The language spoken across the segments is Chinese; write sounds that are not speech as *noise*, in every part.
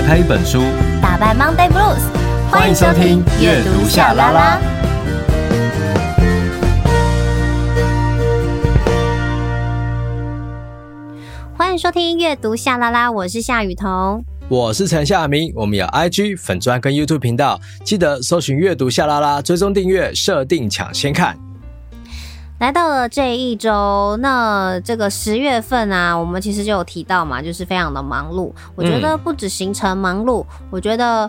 打开一本书，打败 Monday Blues。欢迎收听阅读夏 LaLa。欢迎收听阅读夏 LaLa，我是夏雨桐，我是陈夏明。我们有 IG 粉专跟 YouTube 频道，记得搜寻阅读夏 LaLa，追踪订阅，设定抢先看。来到了这一周，那这个十月份啊，我们其实就有提到嘛，就是非常的忙碌。我觉得不止行程忙碌，嗯、我觉得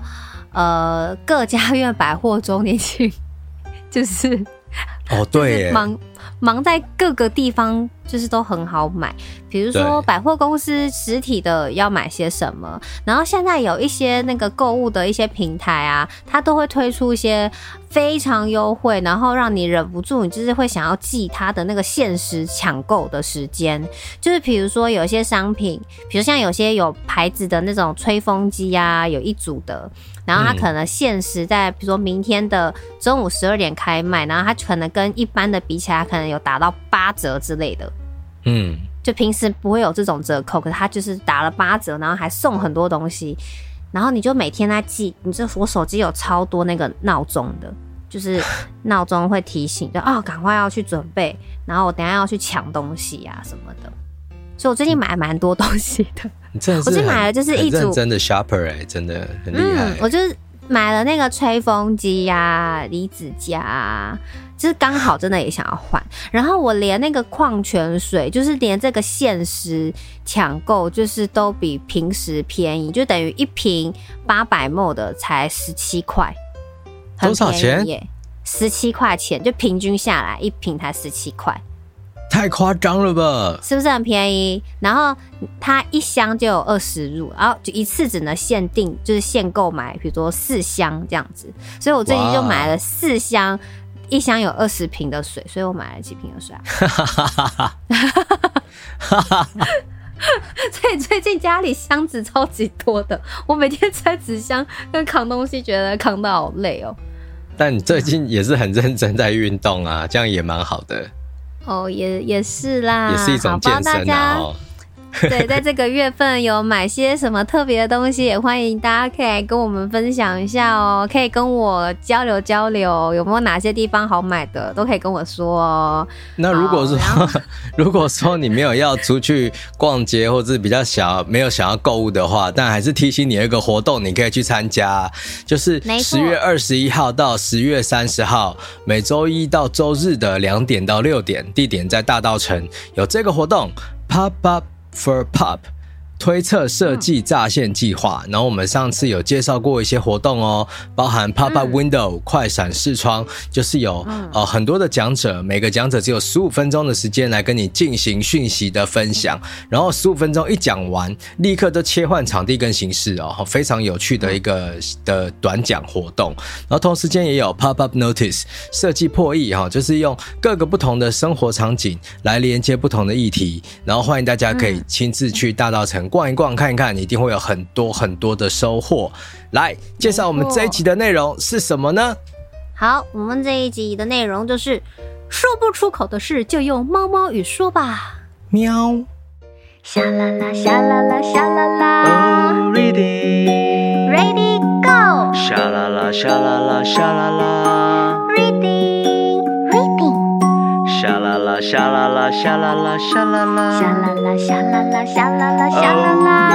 呃，各家院百货周年庆 *laughs* 就是哦，对，忙忙在各个地方，就是都很好买。比如说百货公司实体的要买些什么，然后现在有一些那个购物的一些平台啊，它都会推出一些。非常优惠，然后让你忍不住，你就是会想要记它的那个限时抢购的时间。就是比如说有些商品，比如像有些有牌子的那种吹风机啊，有一组的，然后它可能限时在，比如说明天的中午十二点开卖，然后它可能跟一般的比起来，可能有打到八折之类的。嗯，就平时不会有这种折扣，可是它就是打了八折，然后还送很多东西。然后你就每天在记，你这我手机有超多那个闹钟的，就是闹钟会提醒，就哦，赶快要去准备，然后我等下要去抢东西呀、啊、什么的。所以我最近买蛮多东西的。你真的是我最近买了就是一组真的 shopper 哎、欸，真的很厉害、欸嗯。我就是买了那个吹风机呀、啊、离子夹、啊。就是刚好真的也想要换，然后我连那个矿泉水，就是连这个限时抢购，就是都比平时便宜，就等于一瓶八百 ml 的才十七块，多少钱？十七块钱，就平均下来一瓶才十七块，太夸张了吧？是不是很便宜？然后它一箱就有二十入，然后就一次只能限定，就是限购买，比如说四箱这样子，所以我最近就买了四箱。一箱有二十瓶的水，所以我买了几瓶的水啊。*laughs* 所以最近家里箱子超级多的，我每天拆纸箱跟扛东西，觉得扛得好累哦。但你最近也是很认真在运动啊，这样也蛮好的。哦，也也是啦，也是一种健身啊。*laughs* 对，在这个月份有买些什么特别的东西，也欢迎大家可以来跟我们分享一下哦，可以跟我交流交流，有没有哪些地方好买的，都可以跟我说哦。那如果说，*laughs* 如果说你没有要出去逛街，或者是比较想没有想要购物的话，但还是提醒你有一个活动，你可以去参加，就是十月二十一号到十月三十号，每周一到周日的两点到六点，地点在大道城，有这个活动，Pop Up。For Pop 推测设计炸线计划，然后我们上次有介绍过一些活动哦，包含 Pop Up Window 快闪视窗，就是有呃很多的讲者，每个讲者只有十五分钟的时间来跟你进行讯息的分享，然后十五分钟一讲完，立刻都切换场地跟形式哦，非常有趣的一个的短讲活动。然后同时间也有 Pop Up Notice 设计破译哈，就是用各个不同的生活场景来连接不同的议题，然后欢迎大家可以亲自去大稻埕。逛一逛，看一看，你一定会有很多很多的收获。来介绍我们这一集的内容是什么呢？好，我们这一集的内容就是说不出口的事，就用猫猫语说吧。喵。沙啦啦，沙啦啦，沙啦啦。Oh, reading. Ready, go. 沙啦啦，沙啦啦，沙啦啦。夏啦啦，沙啦啦，沙啦啦，沙啦啦。沙啦啦，沙啦啦，沙啦啦，夏啦啦。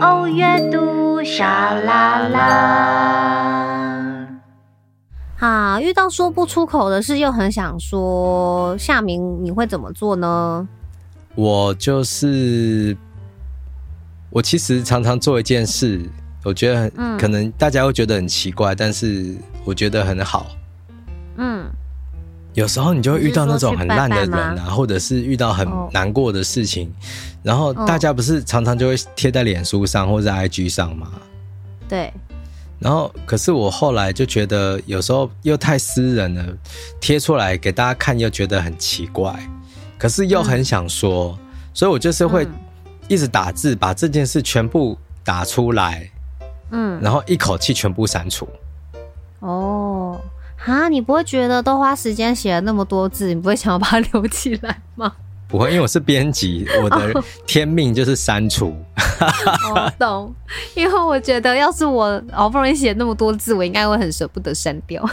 哦，阅读沙啦啦。啊，遇到说不出口的事，又很想说，夏明，你会怎么做呢？我就是，我其实常常做一件事，我觉得很、嗯、可能大家会觉得很奇怪，但是我觉得很好。嗯。有时候你就会遇到那种很烂的人啊，或者是遇到很难过的事情，然后大家不是常常就会贴在脸书上或者 IG 上吗？对。然后，可是我后来就觉得有时候又太私人了，贴出来给大家看又觉得很奇怪，可是又很想说，所以我就是会一直打字，把这件事全部打出来，嗯，然后一口气全部删除。哦。啊，你不会觉得都花时间写了那么多字，你不会想要把它留起来吗？不会，因为我是编辑，我的 *laughs* 天命就是删除。我懂，因为我觉得要是我好不容易写那么多字，我应该会很舍不得删掉。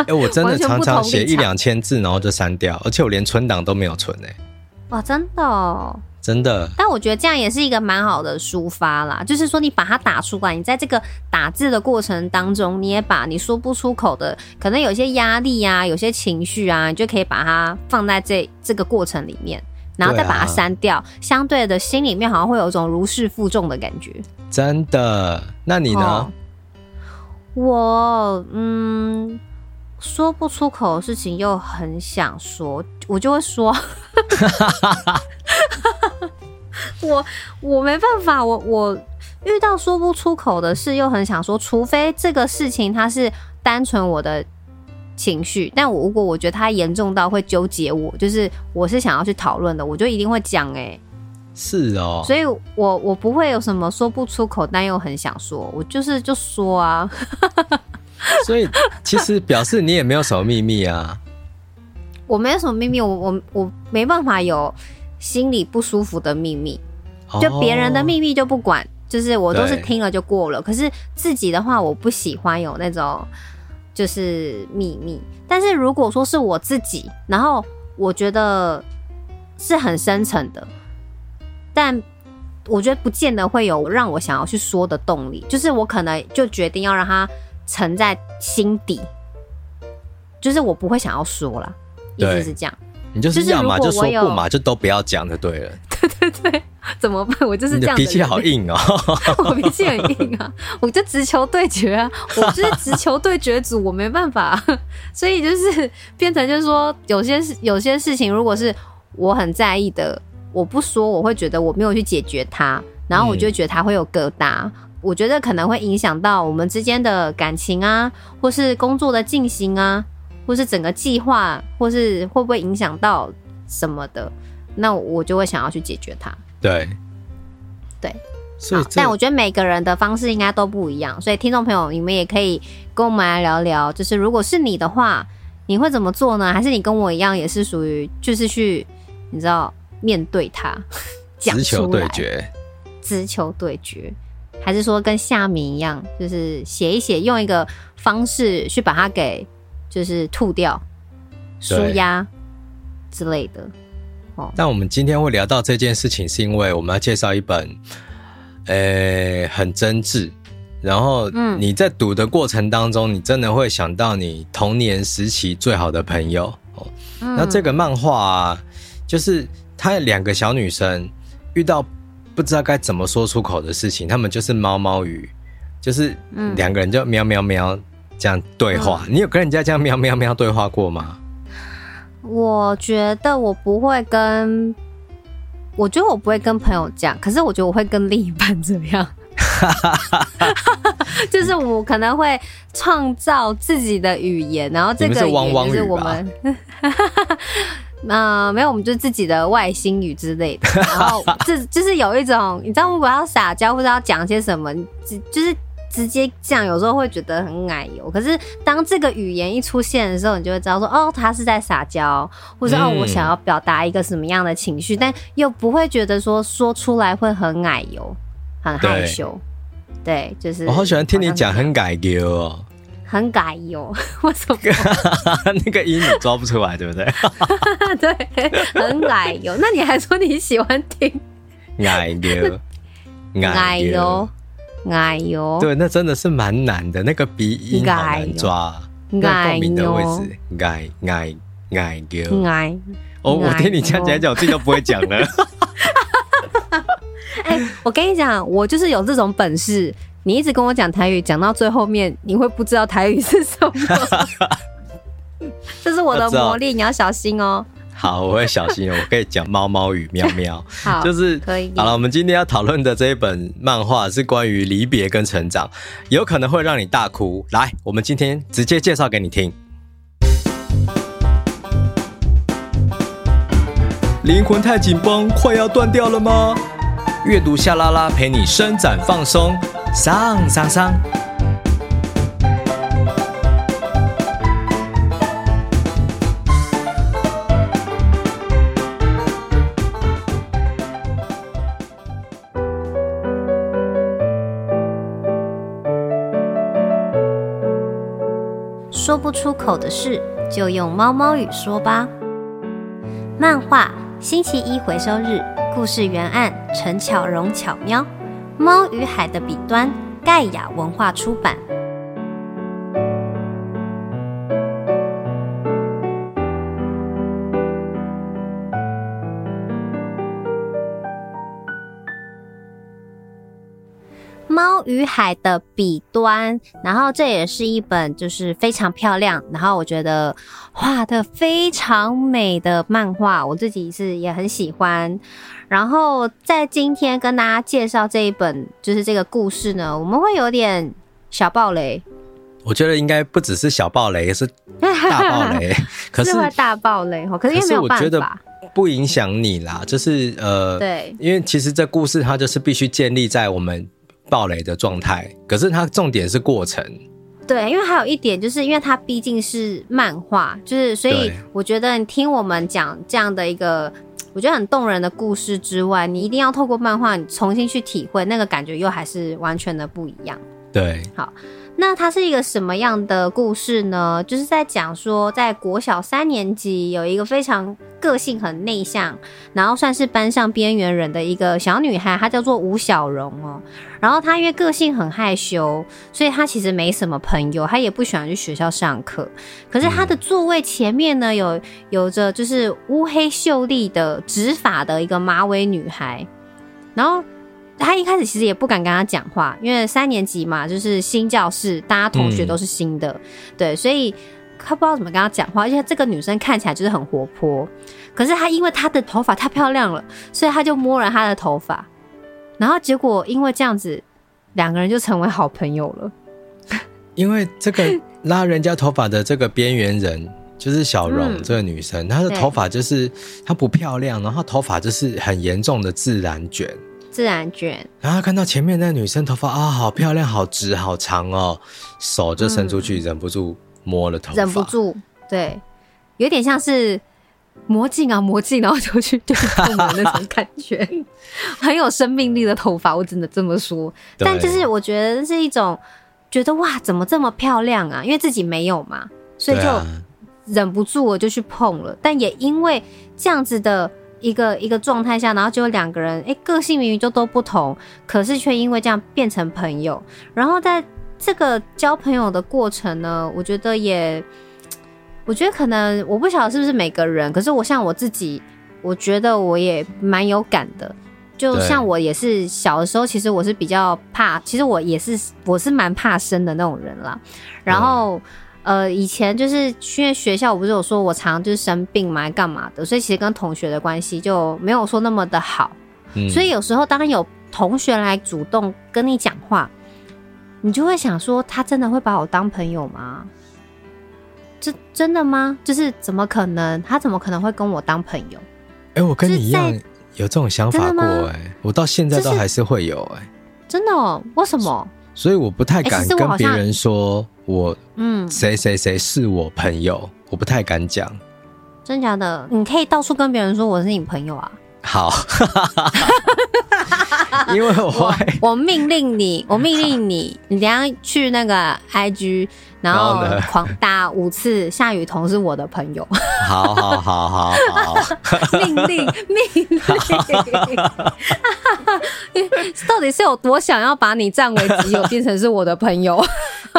哎、欸，我真的常常写一两千字，然后就删掉，而且我连存档都没有存哎、欸。哇，真的、哦。真的，但我觉得这样也是一个蛮好的抒发啦。就是说，你把它打出来，你在这个打字的过程当中，你也把你说不出口的，可能有些压力啊，有些情绪啊，你就可以把它放在这这个过程里面，然后再把它删掉。对啊。相对的，心里面好像会有一种如释负重的感觉。真的？那你呢？哦、我嗯，说不出口的事情又很想说，我就会说。*laughs* *laughs* 我我没办法，我我遇到说不出口的事，又很想说，除非这个事情它是单纯我的情绪，但我如果我觉得它严重到会纠结我，就是我是想要去讨论的，我就一定会讲。哎，是哦，所以我我不会有什么说不出口，但又很想说，我就是就说啊。*laughs* 所以其实表示你也没有什么秘密啊。我没有什么秘密，我我我没办法有。心里不舒服的秘密，就别人的秘密就不管，就是我都是听了就过了。可是自己的话，我不喜欢有那种就是秘密。但是如果说是我自己，然后我觉得是很深层的，但我觉得不见得会有让我想要去说的动力。就是我可能就决定要让它沉在心底，就是我不会想要说了，意思是这样。你就是要嘛就说不嘛，就都不要讲就对了。*laughs* 对对对，怎么办？我就是这样。你的脾气好硬哦，*laughs* 我脾气很硬啊，我就直球对决啊，我就是直球对决组，我没办法。*laughs* 所以就是变成就是说，有些事有些事情，如果是我很在意的，我不说，我会觉得我没有去解决它，然后我就觉得它会有疙瘩。嗯、我觉得可能会影响到我们之间的感情啊，或是工作的进行啊。或是整个计划，或是会不会影响到什么的，那我就会想要去解决它。对，对，所以，但我觉得每个人的方式应该都不一样，所以听众朋友，你们也可以跟我们来聊聊，就是如果是你的话，你会怎么做呢？还是你跟我一样，也是属于就是去，你知道面对它，直球对决，直球对决，还是说跟夏明一样，就是写一写，用一个方式去把它给。就是吐掉、舒压之类的。哦，但我们今天会聊到这件事情，是因为我们要介绍一本，呃、欸，很真挚。然后，嗯，你在读的过程当中，你真的会想到你童年时期最好的朋友。哦，那这个漫画啊，就是他两个小女生遇到不知道该怎么说出口的事情，他们就是猫猫语，就是两个人就喵喵喵。这样对话，嗯，你有跟人家这样喵喵喵对话过吗？我觉得我不会跟，我觉得我不会跟朋友讲，可是我觉得我会跟另一半这样，*laughs* 就是我可能会创造自己的语言，然后这个语言就是我们，嗯、呃，没有，我们就是自己的外星语之类的，然后这就是有一种，你知道，如果要撒娇或者要讲些什么，就是。直接这样，有时候会觉得很奶油。可是当这个语言一出现的时候，你就会知道说，哦，他是在撒娇，或者哦，我想要表达一个什么样的情绪，嗯，但又不会觉得说说出来会很奶油，很害羞。对，对，就是。我好喜欢听你讲很奶油哦，很改油，为什么？*laughs* 那个音你抓不出来，对不对？*laughs* 对，很奶油。那你还说你喜欢听奶油，*laughs* 奶油。哎呦，对，那真的是蛮难的，那个鼻音好难抓，那共鸣的位置，哎哎哎呦，哎，哦，我听你这样讲讲，我自己都不会讲了。*laughs* 哎、欸，我跟你讲，我就是有这种本事。你一直跟我讲台语，讲到最后面，你会不知道台语是什么。*laughs* 这是我的魔力，你要小心哦。好，我会小心。我可以讲猫猫与，喵喵。*laughs* 好，就是可以。好了，我们今天要讨论的这一本漫画是关于离别跟成长，有可能会让你大哭。来，我们今天直接介绍给你听。灵魂太紧绷，快要断掉了吗？阅读夏拉拉陪你伸展放松，上上上。出口的事，就用猫猫语说吧。漫画星期一回收日，故事原案陈巧荣巧喵，猫与海的笔端，盖亚文化出版。与海的彼端，然后这也是一本就是非常漂亮，然后我觉得画的非常美的漫画，我自己是也很喜欢。然后在今天跟大家介绍这一本就是这个故事呢，我们会有点小暴雷。我觉得应该不只是小暴雷，是大暴雷。可是，是会大暴雷哦，可是因为没有办法，不影响你啦。就是呃，对，因为其实这故事它就是必须建立在我们。爆雷的状态，可是它重点是过程。对，因为还有一点，就是因为它毕竟是漫画，就是所以我觉得你听我们讲这样的一个我觉得很动人的故事之外，你一定要透过漫画，你重新去体会那个感觉，又还是完全的不一样。对，好。那它是一个什么样的故事呢？就是在讲说，在国小三年级有一个非常个性很内向，然后算是班上边缘人的一个小女孩，她叫做吴小荣哦。然后她因为个性很害羞，所以她其实没什么朋友，她也不喜欢去学校上课。可是她的座位前面呢，有有着就是乌黑秀丽的直发的一个马尾女孩，然后。他一开始其实也不敢跟他讲话，因为三年级嘛，就是新教室，大家同学都是新的，嗯、对，所以他不知道怎么跟他讲话。而且这个女生看起来就是很活泼，可是她因为她的头发太漂亮了，所以他就摸了她的头发，然后结果因为这样子，两个人就成为好朋友了。因为这个拉人家头发的这个边缘人就是小荣这个女生，嗯、她的头发就是她不漂亮，然后头发就是很严重的自然卷。自然卷，然后看到前面那女生头发啊，好漂亮，好直，好长哦，手就伸出去，嗯、忍不住摸了头发，忍不住，对，有点像是魔镜啊，魔镜，然后就去对碰的那种感觉，*laughs* 很有生命力的头发，我只能这么说。但就是我觉得是一种觉得哇，怎么这么漂亮啊？因为自己没有嘛，所以就忍不住我就去碰了。但也因为这样子的。一个一个状态下，然后就两个人，哎，个性明明就都不同，可是却因为这样变成朋友。然后在这个交朋友的过程呢，我觉得也，我觉得可能我不晓得是不是每个人，可是我像我自己，我觉得我也蛮有感的。就像我也是小的时候，其实我是比较怕，其实我也是我是蛮怕生的那种人啦。然后。嗯呃，以前就是因为学校，我不是有说我常常就是生病嘛，干嘛的，所以其实跟同学的关系就没有说那么的好。嗯，所以有时候当有同学来主动跟你讲话，你就会想说，他真的会把我当朋友吗？这真的吗？就是怎么可能？他怎么可能会跟我当朋友？哎、欸，我跟你一样有这种想法过哎、欸，我到现在都还是会有哎、欸，真的哦？为什么？所以我不太敢跟别人说，我嗯，谁谁谁是我朋友，我不太敢讲。真假的？你可以到处跟别人说我是你朋友啊。好，*laughs* 因为我会我，我命令你，*laughs* 我命令你，你等下去那个 IG，然后狂打五次夏雨桐是我的朋友。*laughs* 好好好好好，命令命令，到底是有多想要把你占为己有，变成是我的朋友？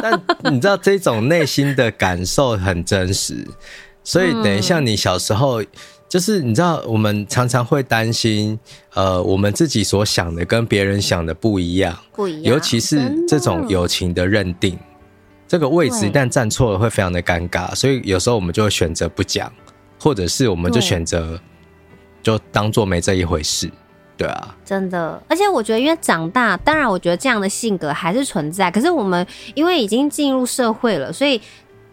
但你知道这种内心的感受很真实，所以等一下你小时候。就是你知道，我们常常会担心，呃，我们自己所想的跟别人想的不一样，不一样。尤其是这种友情的认定，这个位置一旦站错了，会非常的尴尬。所以有时候我们就会选择不讲，或者是我们就选择就当做没这一回事，对啊。真的，而且我觉得，因为长大，当然我觉得这样的性格还是存在。可是我们因为已经进入社会了，所以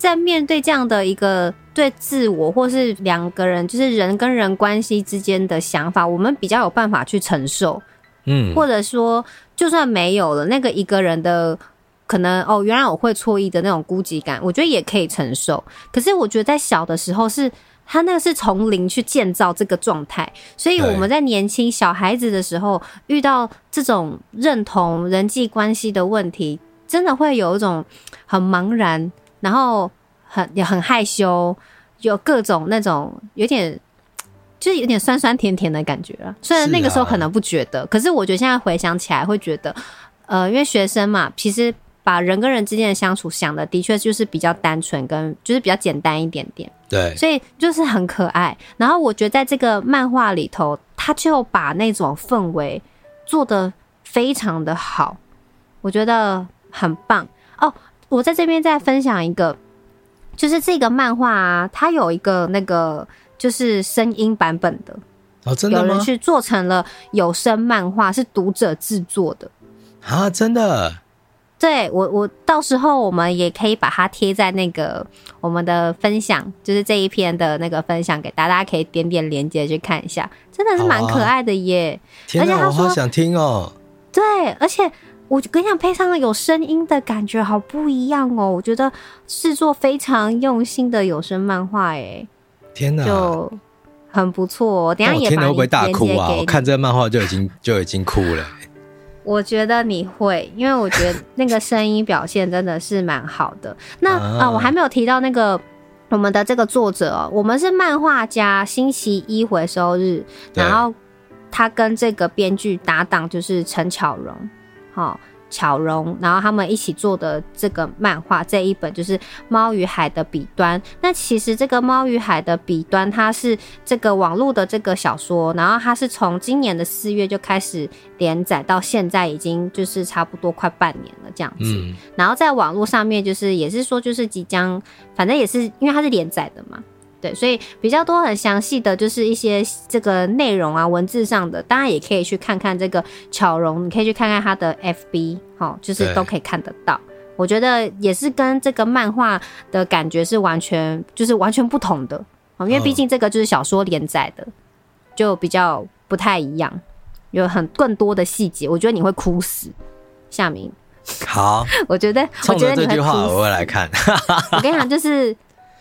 在面对这样的一个。对自我或是两个人，就是人跟人关系之间的想法，我们比较有办法去承受，嗯，或者说就算没有了那个一个人的可能哦，原来我会错意的那种孤寂感，我觉得也可以承受。可是我觉得在小的时候是，他那个是从零去建造这个状态，所以我们在年轻小孩子的时候遇到这种认同人际关系的问题，真的会有一种很茫然，然后。很也很害羞，有各种那种有点就是有点酸酸甜甜的感觉了。虽然那个时候可能不觉得，是啊、可是我觉得现在回想起来会觉得，呃，因为学生嘛，其实。把人跟人之间的相处想的的确就是比较单纯，跟就是比较简单一点点。对，所以就是很可爱。然后我觉得在这个漫画里头，他就把那种氛围做的非常的好，我觉得很棒哦。我在这边再分享一个，就是这个漫画啊，它有一个那个就是声音版本的哦，真的吗？有人去做成了有声漫画，是读者制作的啊，真的。对我，我到时候我们也可以把它贴在那个我们的分享，就是这一篇的那个分享给大家，大家可以点点连接去看一下，真的是蛮可爱的耶！啊、而且他说我好想听哦。对，而且我跟你讲，配上了有声音的感觉，好不一样哦！我觉得制作非常用心的有声漫画，哎，天哪，就很不错。等下也把你连结给你。我听了会不会大哭啊？我看这个漫画就已经 *laughs* 就已经哭了。我觉得你会，因为我觉得那个声音表现真的是蛮好的。那啊，我还没有提到那个我们的这个作者哦，我们是漫画家星期一回收日，然后他跟这个编剧搭档就是陈巧蓉，好。巧蓉，然后他们一起做的这个漫画这一本就是《猫与海的彼端》。那其实这个《猫与海的彼端》它是这个网络的这个小说，然后它是从今年的四月就开始连载，到现在已经就是差不多快半年了这样子。嗯。然后在网络上面就是也是说就是即将，反正也是因为它是连载的嘛。对，所以比较多很详细的就是一些这个内容啊，文字上的，当然也可以去看看这个巧容，你可以去看看他的 FB，齁，就是都可以看得到。我觉得也是跟这个漫画的感觉是完全就是完全不同的，因为毕竟这个就是小说连载的，就比较不太一样，有很更多的细节，我觉得你会哭死。夏明，好，我觉得我觉得你会哭死。这句话我会来看。*laughs* 我跟你讲，就是。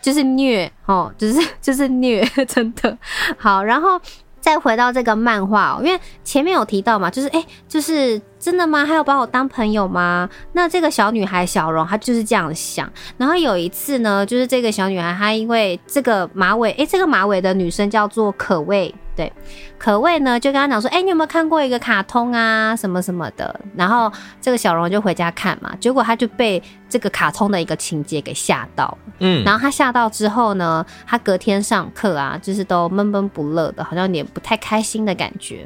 就是虐哦，就是 *laughs* 就是虐，真的好。然后再回到这个漫画哦，因为前面有提到嘛，就是哎，就是真的吗？还有把我当朋友吗？那这个小女孩小荣她就是这样想。然后有一次呢，就是这个小女孩她因为这个马尾，哎，这个马尾的女生叫做可畏。对，可畏呢就跟他讲说，哎、欸，你有没有看过一个卡通啊，什么什么的？然后这个小荣就回家看嘛，结果他就被这个卡通的一个情节给吓到，嗯，然后他吓到之后呢，他隔天上课啊，就是都闷闷不乐的，好像有点不太开心的感觉，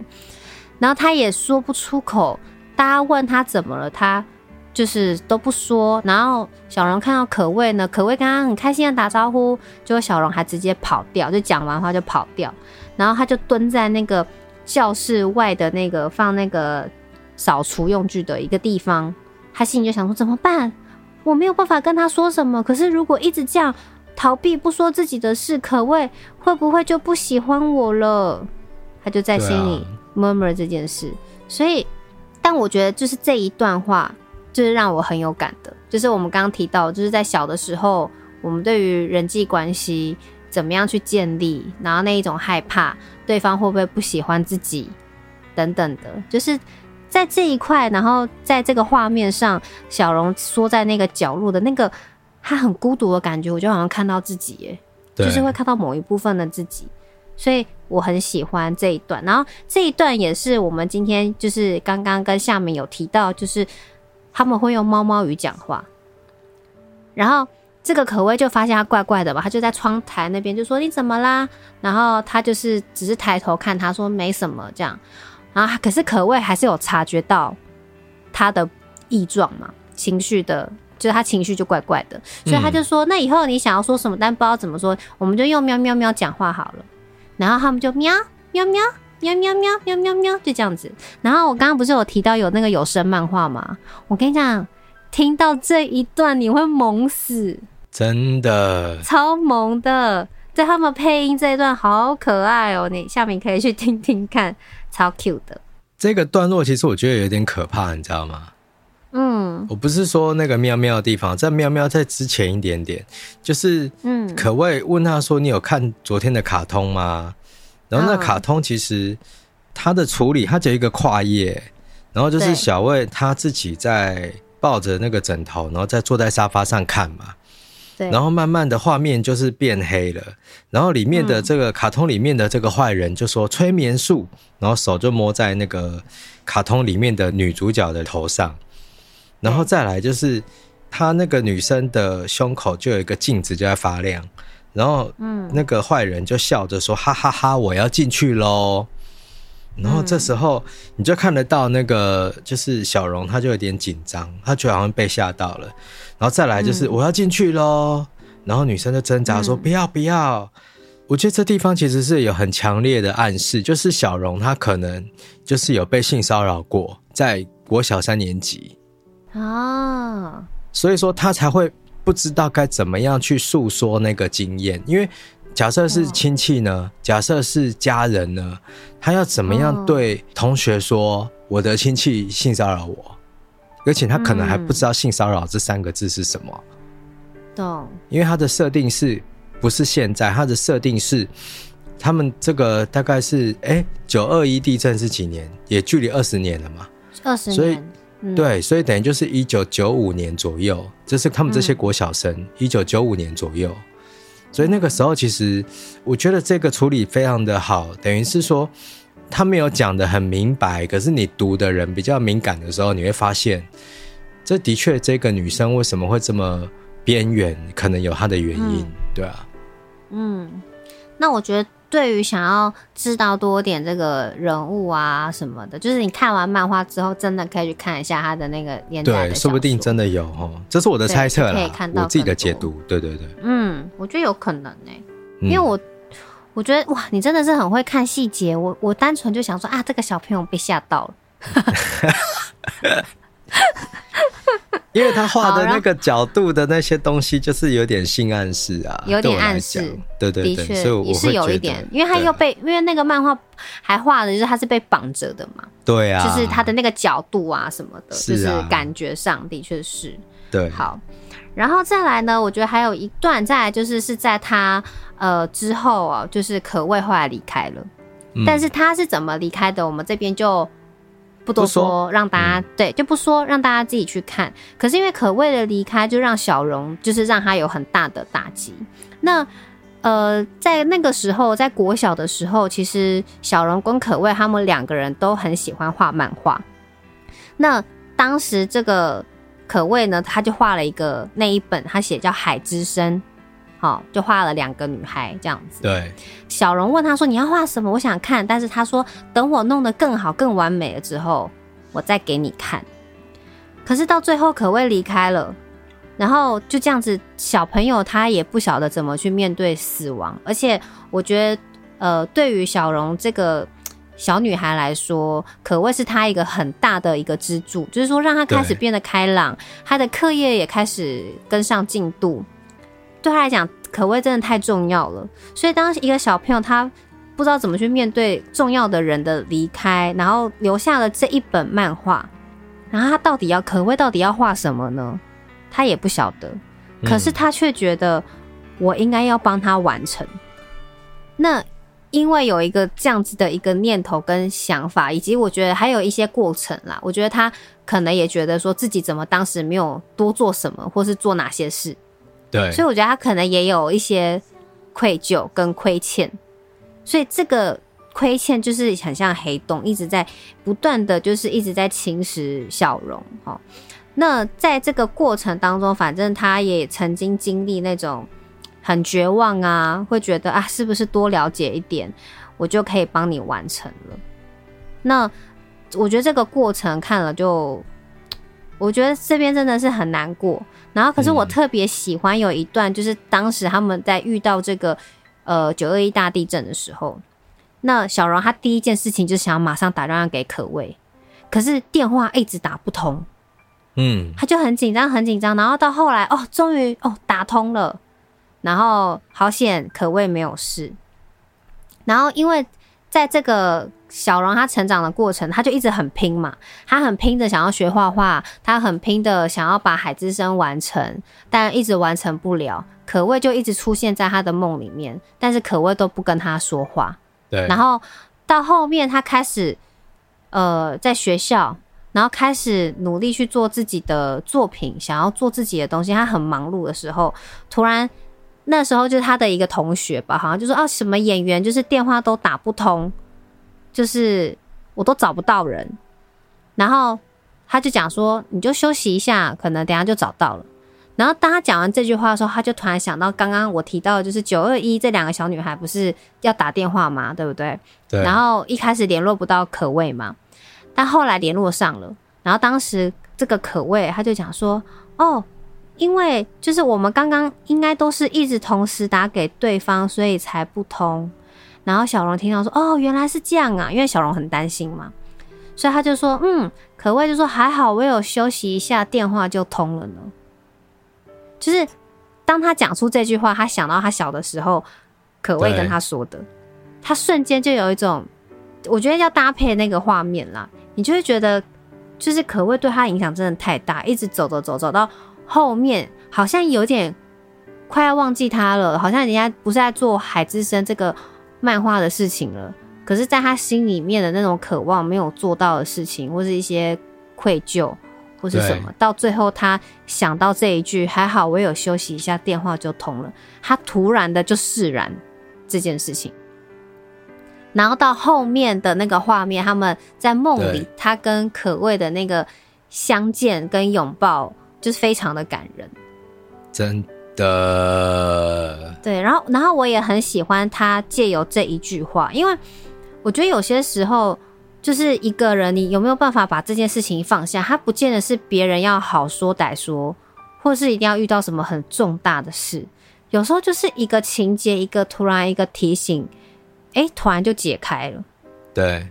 然后他也说不出口，大家问他怎么了，他就是都不说。然后小荣看到可畏呢，可畏刚刚很开心的打招呼，结果小荣还直接跑掉，就讲完话就跑掉。然后他就蹲在那个教室外的那个放那个扫除用具的一个地方，他心里就想说：怎么办？我没有办法跟他说什么。可是如果一直这样逃避不说自己的事，可畏会不会就不喜欢我了？他就在心里 murmur 这件事。所以，但我觉得就是这一段话，就是让我很有感的。就是我们刚刚提到，就是在小的时候，我们对于人际关系。怎么样去建立？然后那一种害怕，对方会不会不喜欢自己，等等的，就是在这一块。然后在这个画面上，小荣缩在那个角落的那个，他很孤独的感觉，我就好像看到自己耶，就是会看到某一部分的自己。所以我很喜欢这一段。然后这一段也是我们今天就是刚刚跟夏民有提到，就是他们会用猫猫语讲话，然后。这个可畏就发现他怪怪的吧，他就在窗台那边就说，你怎么啦？然后他就是只是抬头看他说没什么这样，然后可是可畏还是有察觉到他的异状嘛，情绪的，就是他情绪就怪怪的，所以他就说，那以后你想要说什么，但不知道怎么说，我们就用喵喵喵讲话好了。然后他们就喵喵喵喵喵喵喵喵喵就这样子。然后我刚刚不是有提到有那个有声漫画吗？我跟你讲。听到这一段你会萌死，真的超萌的。在他们配音这一段好可爱哦，你下面可以去听听看，超 cute 的。这个段落其实我觉得有点可怕，你知道吗？嗯，我不是说那个喵喵的地方，在喵喵在之前一点点，就是嗯，可畏问他说：“你有看昨天的卡通吗？”然后那卡通其实它的处理，它只有一个跨页，然后就是小魏他自己在。抱着那个枕头，然后再坐在沙发上看嘛。对，然后慢慢的画面就是变黑了，然后里面的这个卡通里面的这个坏人就说催眠术，然后手就摸在那个卡通里面的女主角的头上，然后再来就是他那个女生的胸口就有一个镜子就在发亮，然后嗯，那个坏人就笑着说哈哈哈，我要进去喽。然后这时候你就看得到那个就是小荣，他就有点紧张，她觉得好像被吓到了。然后再来就是我要进去喽，然后女生就挣扎说不要不要。我觉得这地方其实是有很强烈的暗示，就是小荣她可能就是有被性骚扰过，在国小三年级啊，所以说他才会不知道该怎么样去诉说那个经验，因为。假设是亲戚呢？假设是家人呢？他要怎么样对同学说我的亲戚性骚扰我？而且他可能还不知道性骚扰这三个字是什么。懂。因为他的设定是不是现在？他的设定是他们这个大概是哎九二一地震是几年？也距离二十年了嘛？二十年。所以对，所以等于就是一九九五年左右，这是他们这些国小生一九九五年左右。所以那个时候，其实我觉得这个处理非常的好，等于是说他没有讲的很明白，可是你读的人比较敏感的时候，你会发现，这的确这个女生为什么会这么边缘，可能有她的原因，嗯、对啊。嗯，那我觉得。对于想要知道多点这个人物啊什么的，就是你看完漫画之后，真的可以去看一下他的那个年代。对，说不定真的有哦，这是我的猜测啦，可以看到我自己的解读。对对对，嗯，我觉得有可能呢、欸，因为我、嗯、我觉得哇，你真的是很会看细节。我我单纯就想说啊，这个小朋友被吓到了。*laughs* *laughs* 因为他画的那个角度的那些东西，就是有点性暗示啊，有点暗示，对对对，所以是有一点，因为他又被，因为那个漫画还画的就是他是被绑着的嘛，对啊，就是他的那个角度啊什么的，就是感觉上的确是，对，好，然后再来呢，我觉得还有一段，再来就是是在他呃之后啊，就是可谓后来离开了，但是他是怎么离开的，我们这边就。不多说，说让大家、嗯、对就不说，让大家自己去看。可是因为可畏的离开，就让小荣就是让他有很大的打击。那呃，在那个时候，在国小的时候，其实小荣跟可畏他们两个人都很喜欢画漫画。那当时这个可畏呢，他就画了一个那一本，他写叫《海之声》。好，就画了两个女孩这样子。对，小荣问他说：“你要画什么？我想看。”但是他说：“等我弄得更好、更完美了之后，我再给你看。”可是到最后，可谓离开了，然后就这样子，小朋友他也不晓得怎么去面对死亡。而且，我觉得，呃，对于小荣这个小女孩来说，可谓是她一个很大的一个支柱，就是说让她开始变得开朗，她的课业也开始跟上进度。对他来讲，可谓真的太重要了。所以，当一个小朋友他不知道怎么去面对重要的人的离开，然后留下了这一本漫画，然后他到底要可谓到底要画什么呢？他也不晓得。可是他却觉得我应该要帮他完成。嗯。那因为有一个这样子的一个念头跟想法，以及我觉得还有一些过程啦。我觉得他可能也觉得说自己怎么当时没有多做什么，或是做哪些事。对，所以我觉得他可能也有一些愧疚跟亏欠，所以这个亏欠就是很像黑洞，一直在不断的就是一直在侵蚀小蓉。哈。那在这个过程当中，反正他也曾经经历那种很绝望啊，会觉得啊，是不是多了解一点，我就可以帮你完成了？那我觉得这个过程看了就，我觉得这边真的是很难过。然后，可是我特别喜欢有一段，就是当时他们在遇到这个呃九二一大地震的时候，那小蓉她第一件事情就是想要马上打电话给可畏，可是电话一直打不通，嗯，他就很紧张很紧张，然后到后来哦，终于哦打通了，然后好险可谓没有事，然后因为在这个。小荣他成长的过程，他就一直很拼嘛，他很拼的想要学画画，他很拼的想要把海之声完成，但一直完成不了。可畏就一直出现在他的梦里面，但是可畏都不跟他说话。对。然后到后面，他开始呃在学校然后开始努力去做自己的作品，想要做自己的东西。他很忙碌的时候，突然那时候就是他的一个同学吧，好像就说啊，什么演员就是电话都打不通，就是我都找不到人。然后他就讲说，你就休息一下，可能等下就找到了。然后当他讲完这句话的时候，他就突然想到刚刚我提到的，就是九二一这两个小女孩不是要打电话嘛？对不对？对。然后一开始联络不到可畏嘛，但后来联络上了。然后当时这个可畏他就讲说：“哦，因为就是我们刚刚应该都是一直同时打给对方，所以才不通。”然后小龙听到说：“哦，原来是这样啊！”因为小龙很担心嘛，所以他就说：“嗯，可畏就说还好，我有休息一下，电话就通了呢。”就是当他讲出这句话，他想到他小的时候，可畏跟他说的，他瞬间就有一种，我觉得要搭配那个画面啦，你就会觉得，就是可畏对他影响真的太大，一直走走走走到后面，好像有点快要忘记他了，好像人家不是在做海之声这个漫画的事情了，可是在他心里面的那种渴望没有做到的事情，或是一些愧疚。或是什么，到最后他想到这一句，还好我有休息一下，电话就通了。他突然的就释然这件事情，然后到后面的那个画面，他们在梦里，他跟可畏的那个相见跟拥抱，就是非常的感人，真的。对，然后然后我也很喜欢他借由这一句话，因为我觉得有些时候。就是一个人，你有没有办法把这件事情放下？他不见得是别人要好说歹说，或是一定要遇到什么很重大的事。有时候就是一个情节，一个突然一个提醒，哎、欸，突然就解开了。对。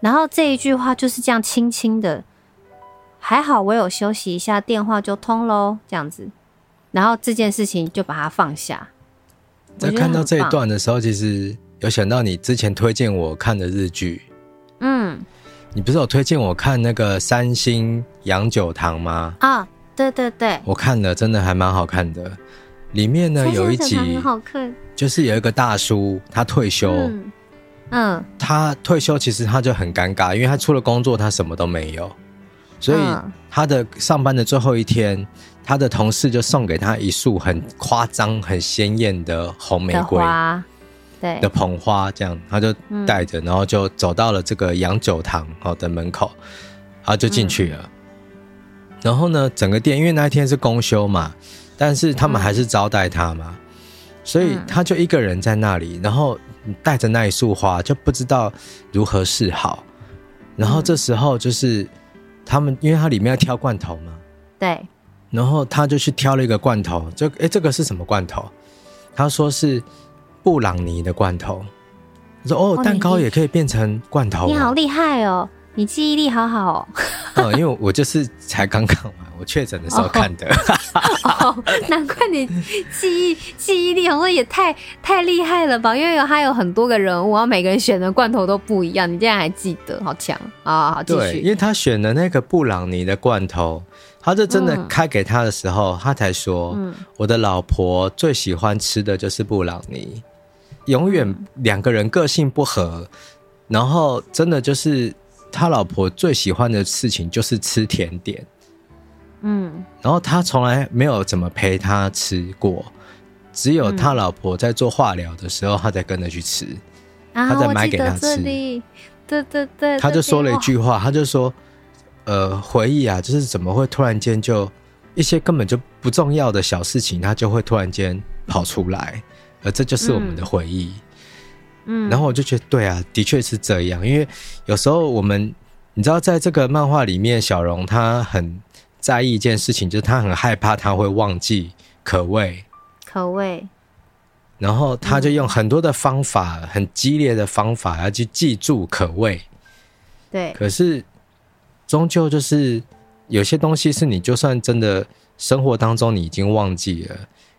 然后这一句话就是这样轻轻的，还好我有休息一下，电话就通喽，这样子。然后这件事情就把它放下。在看到这一段的时候，其实有想到你之前推荐我看的日剧。嗯，你不是有推荐我看那个三星洋酒堂吗？啊、哦，对对对，我看了，真的还蛮好看的。里面呢有一集很好看，就是有一个大叔，他退休，嗯，嗯，他退休其实他就很尴尬，因为他除了工作，他什么都没有，所以他的上班的最后一天，他的同事就送给他一束很夸张、很鲜艳的红玫瑰。对的捧花，这样他就带着，然后就走到了这个洋酒堂哦的门口，然后就进去了。嗯。然后呢，整个店因为那一天是公休嘛，但是他们还是招待他嘛，所以他就一个人在那里，然后带着那一束花，就不知道如何是好。然后这时候就是他们，因为他里面要挑罐头嘛，对，然后他就去挑了一个罐头，就哎，这个是什么罐头？他说是。布朗尼的罐头，他说：“哦，蛋糕也可以变成罐头。”你好厉害哦，你记忆力好好哦。嗯，因为我就是才刚看完，*laughs* 我确诊的时候看的。哦，哦，难怪你记忆记忆力好像也太太厉害了吧？因为有他有很多个人物，然后每个人选的罐头都不一样，你竟然还记得，好强啊！好，继续。对，因为他选的那个布朗尼的罐头，他就真的开给他的时候，嗯、他才说：“嗯，我的老婆最喜欢吃的就是布朗尼。”永远两个人个性不合，然后真的就是他老婆最喜欢的事情就是吃甜点，嗯，然后他从来没有怎么陪他吃过，只有他老婆在做化疗的时候，他才跟着去吃，他在买给他吃，对对对，他就说了一句话，他就说，呃，回忆啊，就是怎么会突然间就一些根本就不重要的小事情，他就会突然间跑出来。而这就是我们的回忆，嗯，然后我就觉得，对啊，的确是这样。因为有时候我们，你知道，在这个漫画里面，小荣他很在意一件事情，就是他很害怕他会忘记可畏，可畏。然后他就用很多的方法，嗯、很激烈的方法要去记住可畏。对。可是，终究就是有些东西是你就算真的生活当中你已经忘记了，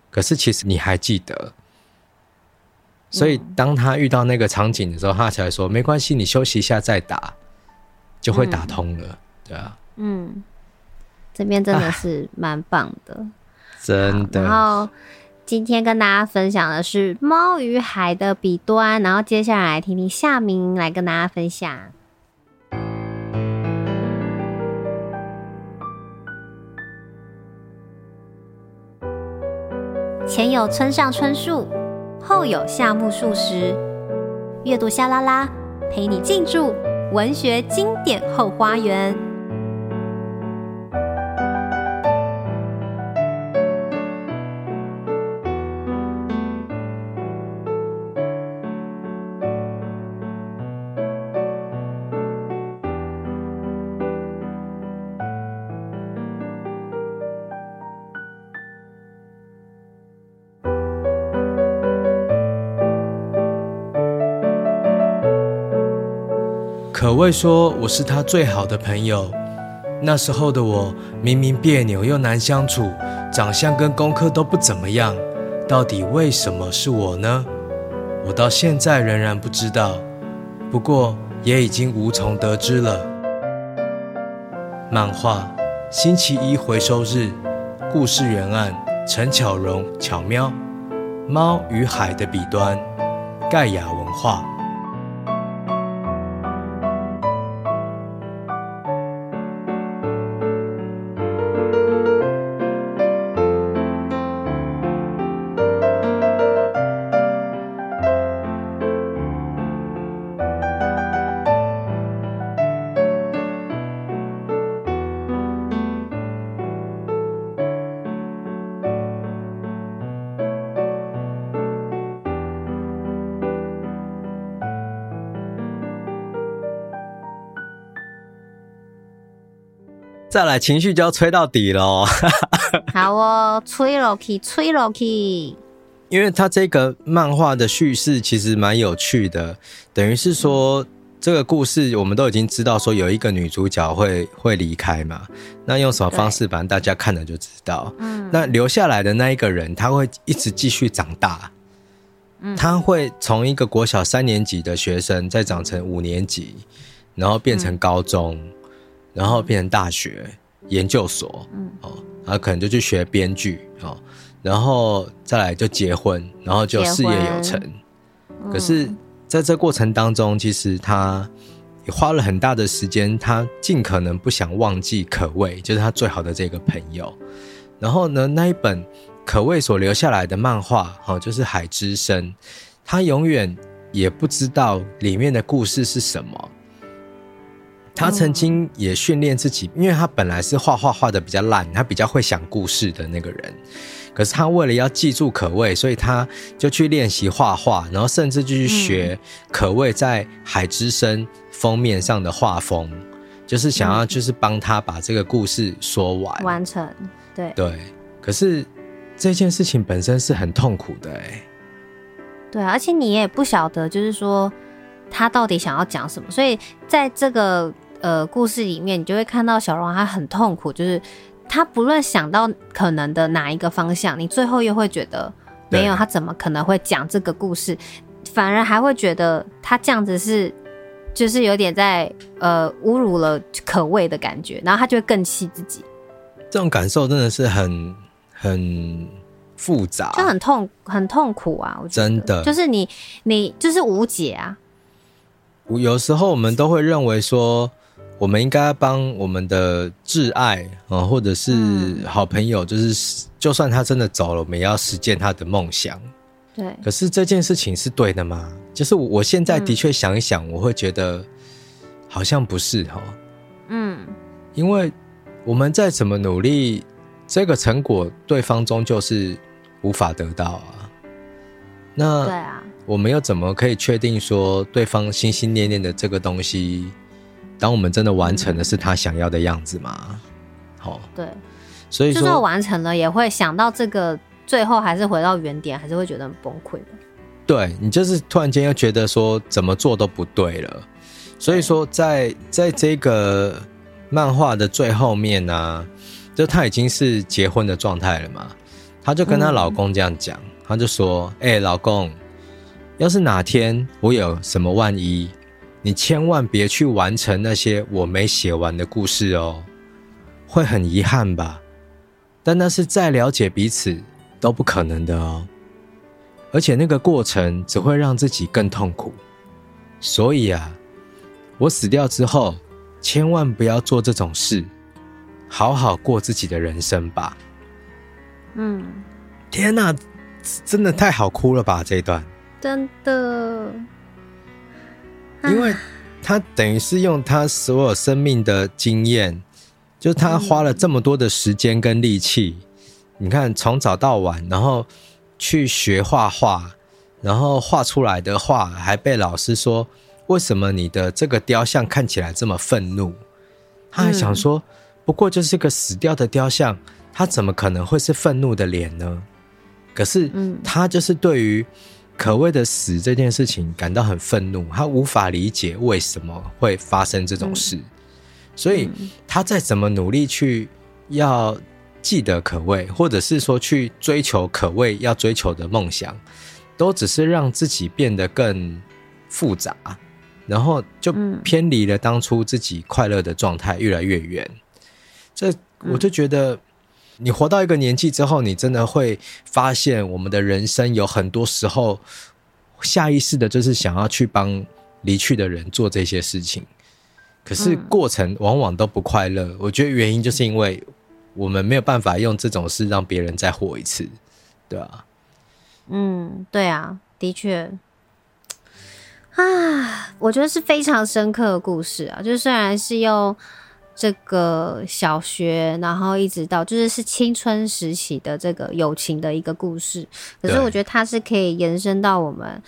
可是其实你还记得。所以，当他遇到那个场景的时候，他才说：“没关系，你休息一下再打，就会打通了。”对啊，嗯，这边真的是蛮棒的，真的。然后今天跟大家分享的是《猫与海的彼端》，然后接下来听听夏明来跟大家分享。前有村上春树，后有夏目漱石。阅读夏拉拉，陪你进驻文学经典后花园。谓说我是他最好的朋友。那时候的我明明别扭又难相处，长相跟功课都不怎么样，到底为什么是我呢？我到现在仍然不知道，不过也已经无从得知了。漫画《星期一回收日》，故事原案陈巧蓉巧喵，猫与海的彼端，盖亚文化。再来，情绪就要吹到底喽。*laughs* *laughs* 好哦，吹落去，吹落去。因为他这个漫画的叙事其实蛮有趣的，等于是说这个故事我们都已经知道，说有一个女主角会会离开嘛。那用什么方式，反正大家看了就知道。嗯。那留下来的那一个人，他会一直继续长大。嗯。他会从一个国小三年级的学生，再长成五年级，然后变成高中。嗯然后变成大学研究所，嗯，哦，然后可能就去学编剧，哦，然后再来就结婚，然后就事业有成。可是，在这过程当中，其实他也花了很大的时间，他尽可能不想忘记可谓，就是他最好的这个朋友。然后呢，那一本可谓所留下来的漫画，哦，就是《海之声》，他永远也不知道里面的故事是什么。他曾经也训练自己，因为他本来是画画画的比较烂，他比较会想故事的那个人。可是他为了要记住可畏，所以他就去练习画画，然后甚至就去学可畏在《海之声》封面上的画风，就是想要就是帮他把这个故事说完完成。对对，可是这件事情本身是很痛苦的哎。对，而且你也不晓得，就是说他到底想要讲什么，所以在这个。呃，故事里面你就会看到小荣他很痛苦，就是他不论想到可能的哪一个方向，你最后又会觉得没有，他怎么可能会讲这个故事，反而还会觉得他这样子是就是有点在呃侮辱了可畏的感觉，然后他就会更气自己。这种感受真的是很很复杂，就很痛很痛苦啊！我觉得真的就是你你就是无解啊。有时候我们都会认为说。我们应该帮我们的挚爱啊，或者是好朋友，就是就算他真的走了，我们也要实践他的梦想。对。可是这件事情是对的吗？就是我现在的确想一想，我会觉得好像不是哈。嗯。因为我们再怎么努力，这个成果对方终究是无法得到啊。那对啊，我们又怎么可以确定说对方心心念念的这个东西？当我们真的完成的是他想要的样子吗？好、嗯，对，所以说，就算完成了，也会想到这个，最后还是回到原点，还是会觉得很崩溃的。对，你就是突然间又觉得说怎么做都不对了，所以说在在这个漫画的最后面呢、啊，就她已经是结婚的状态了嘛，她就跟她老公这样讲，她、嗯、就说：“哎、欸，老公，要是哪天我有什么万一。”你千万别去完成那些我没写完的故事哦，会很遗憾吧？但那是再了解彼此都不可能的哦，而且那个过程只会让自己更痛苦。所以啊，我死掉之后，千万不要做这种事，好好过自己的人生吧。嗯，天哪，真的太好哭了吧这一段，真的，因为他等于是用他所有生命的经验，就是他花了这么多的时间跟力气，嗯、你看从早到晚，然后去学画画，然后画出来的画还被老师说，为什么你的这个雕像看起来这么愤怒？他还想说，嗯、不过就是个死掉的雕像，他怎么可能会是愤怒的脸呢？可是，他就是对于可畏的死这件事情感到很愤怒，他无法理解为什么会发生这种事，所以他再怎么努力去要记得可畏，或者是说去追求可畏要追求的梦想，都只是让自己变得更复杂，然后就偏离了当初自己快乐的状态越来越远。这我就觉得。你活到一个年纪之后，你真的会发现，我们的人生有很多时候，下意识的就是想要去帮离去的人做这些事情，可是过程往往都不快乐。我觉得原因就是因为我们没有办法用这种事让别人再活一次，对啊。嗯，对啊，的确。啊，我觉得是非常深刻的故事啊，就虽然是用。这个小学，然后一直到就是是青春时期的这个友情的一个故事，可是我觉得它是可以延伸到我们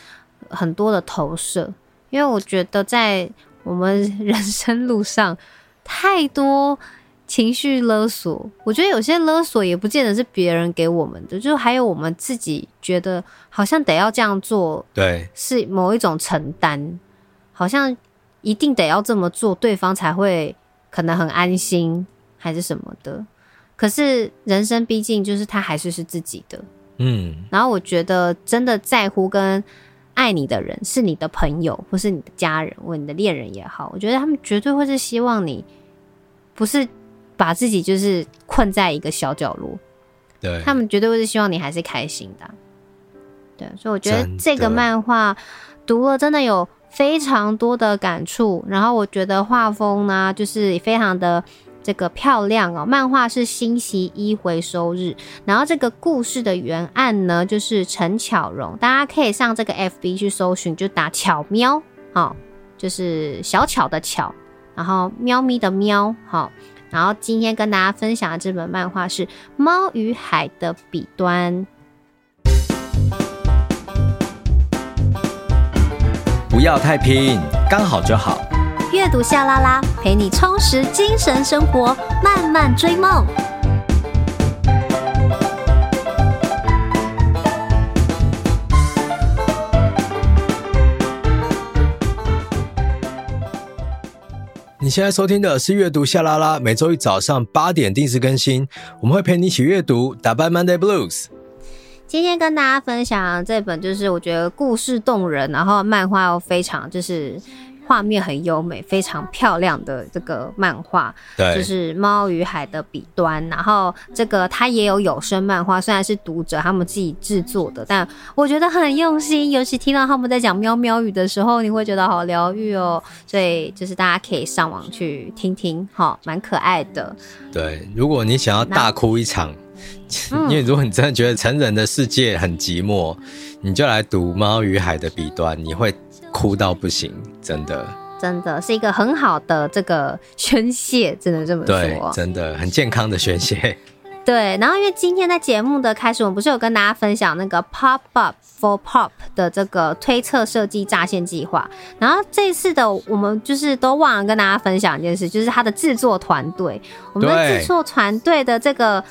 很多的投射，因为我觉得在我们人生路上太多情绪勒索，我觉得有些勒索也不见得是别人给我们的，就还有我们自己觉得好像得要这样做，对，是某一种承担，好像一定得要这么做，对方才会。可能很安心还是什么的，可是人生毕竟就是他还是是自己的，嗯。然后我觉得真的在乎跟爱你的人是你的朋友，或是你的家人，或你的恋人也好，我觉得他们绝对会是希望你不是把自己就是困在一个小角落，对，他们绝对会是希望你还是开心的，对。所以我觉得这个漫画读了真的有。非常多的感触，然后我觉得画风呢，就是非常的这个漂亮哦。漫画是星期一回收日，然后这个故事的原案呢，就是陈巧蓉，大家可以上这个 FB 去搜寻，就打巧喵，好，就是小巧的巧，然后喵咪的喵，好，然后今天跟大家分享的这本漫画是《猫与海的彼端》。不要太拼，刚好就好。阅读夏拉拉，陪你充实精神生活，慢慢追梦。你现在收听的是阅读夏拉拉，每周一早上八点定时更新，我们会陪你一起阅读，打败 Monday Blues。今天跟大家分享这本，就是我觉得故事动人，然后漫画又非常就是画面很优美，非常漂亮的这个漫画，对，就是《猫与海的彼端》。然后这个它也有有声漫画，虽然是读者他们自己制作的，但我觉得很用心。尤其听到他们在讲喵喵语的时候，你会觉得好疗愈哦。所以就是大家可以上网去听听，哈，蛮可爱的。对，如果你想要大哭一场。*laughs* 因为如果你真的觉得成人的世界很寂寞，你就来读《猫与海的彼端》，你会哭到不行，真的，真的是一个很好的这个宣泄，只能这么说，对，真的很健康的宣泄。*laughs* 对，然后因为今天在节目的开始，我们不是有跟大家分享那个 Pop Up for Pop 的这个推测设计诈骗计划，然后这次的我们就是都忘了跟大家分享一件事，就是它的制作团队，我们的制作团队的这个。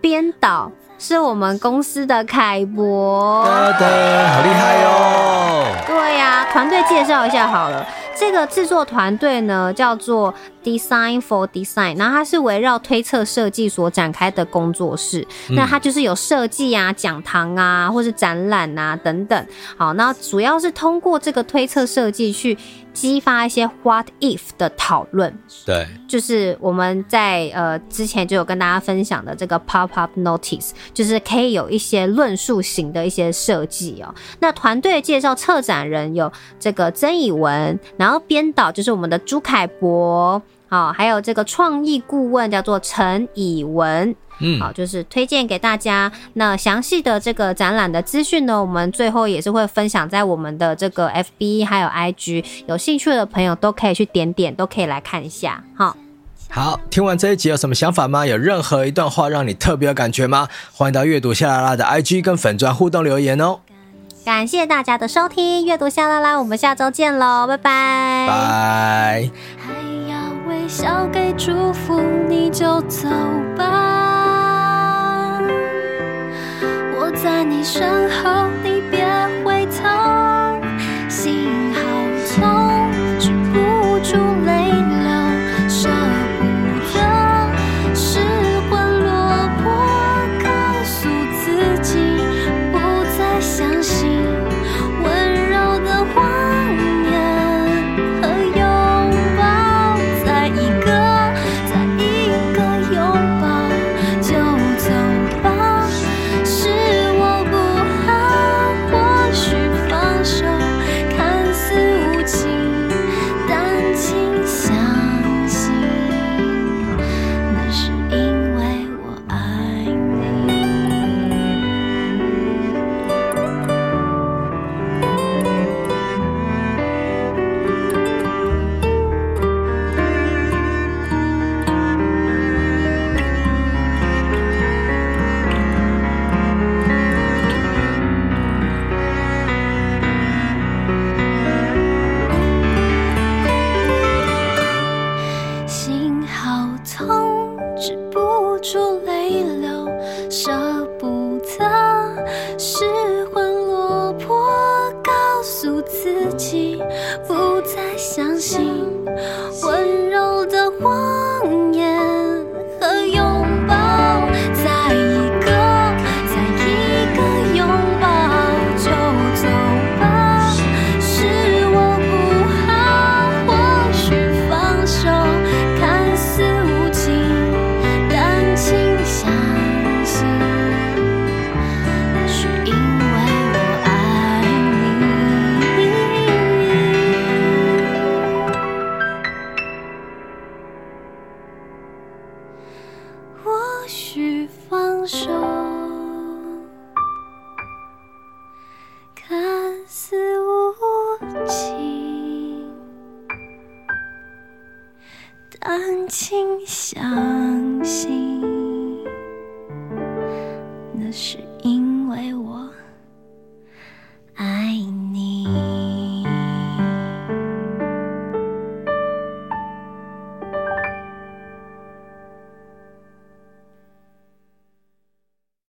编导是我们公司的凯博，对的，好厉害哟！对呀，团队介绍一下好了。这个制作团队呢，叫做 Design for Design，然后它是围绕推测设计所展开的工作室。嗯、那它就是有设计啊、讲堂啊，或是展览啊等等。好，那主要是通过这个推测设计去激发一些 What if 的讨论。对，就是我们在呃之前就有跟大家分享的这个 Pop Up Notice，就是可以有一些论述型的一些设计哦。那团队介绍策展人有这个曾以文，然后。编导就是我们的朱凯博，好，还有这个创意顾问叫做陈以文，嗯，好，就是推荐给大家。那详细的这个展览的资讯呢，我们最后也是会分享在我们的这个 FB 还有 IG，有兴趣的朋友都可以去点点，都可以来看一下。好，好，听完这一集有什么想法吗？有任何一段话让你特别有感觉吗？欢迎到阅读夏拉拉的 IG 跟粉砖互动留言哦。感谢大家的收听，阅读夏拉拉，我们下周见喽，拜拜，拜。笑给祝福，你就走吧。我在你身后，你别好痛，止不住泪流。